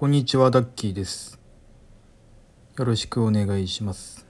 こんにちは、ダッキーです。よろしくお願いします。